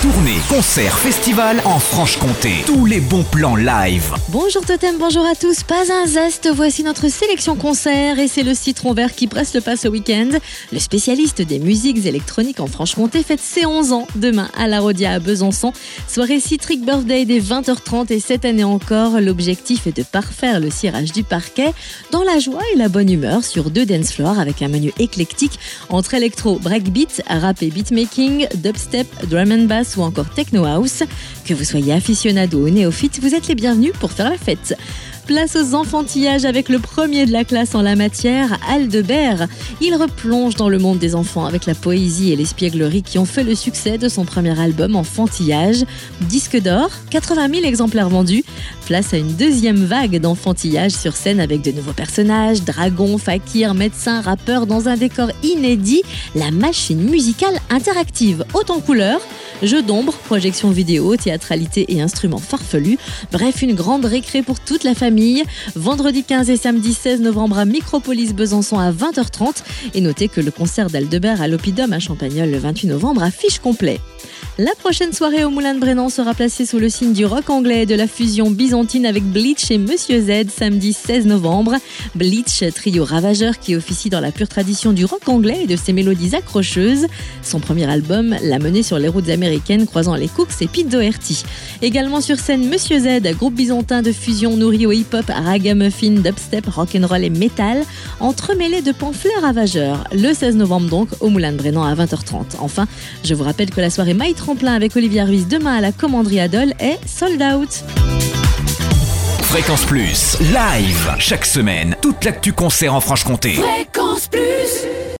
Tournée, concert, festival en Franche-Comté. Tous les bons plans live. Bonjour Totem, bonjour à tous. Pas un zeste, voici notre sélection concert et c'est le citron vert qui presse le pas ce week-end. Le spécialiste des musiques électroniques en Franche-Comté fête ses 11 ans demain à la Rodia à Besançon. Soirée Citric Birthday dès 20h30 et cette année encore, l'objectif est de parfaire le cirage du parquet dans la joie et la bonne humeur sur deux dance floors avec un menu éclectique entre électro, breakbeat, rap et beatmaking, dubstep, drum and bass ou encore techno house. Que vous soyez aficionado ou néophyte, vous êtes les bienvenus pour faire la fête. Place aux enfantillages avec le premier de la classe en la matière, Aldebert. Il replonge dans le monde des enfants avec la poésie et l'espièglerie qui ont fait le succès de son premier album Enfantillage. Disque d'or, 80 000 exemplaires vendus. Place à une deuxième vague d'enfantillage sur scène avec de nouveaux personnages, dragons, fakirs, médecins, rappeurs dans un décor inédit. La machine musicale interactive, haute en couleurs, jeux d'ombre, projections vidéo, théâtralité et instruments farfelus. Bref, une grande récré pour toute la famille Vendredi 15 et samedi 16 novembre à Micropolis Besançon à 20h30. Et notez que le concert d'Aldebert à l'Opidum à Champagnol le 28 novembre affiche complet. La prochaine soirée au Moulin de Brennan sera placée sous le signe du rock anglais et de la fusion byzantine avec Bleach et Monsieur Z samedi 16 novembre. Bleach, trio ravageur qui officie dans la pure tradition du rock anglais et de ses mélodies accrocheuses. Son premier album l'a mené sur les routes américaines croisant les Cooks et Pete Doherty. Également sur scène Monsieur Z, groupe byzantin de fusion nourri au hip-hop, ragamuffin, dubstep, rock'n'roll et metal, entremêlé de pamphlets ravageurs. Le 16 novembre donc au Moulin de Brennan à 20h30. Enfin, je vous rappelle que la soirée My Tremplin avec Olivia Ruiz demain à la commanderie Adol est sold out. Fréquence Plus, live, chaque semaine, toute l'actu concert en Franche-Comté. Fréquence Plus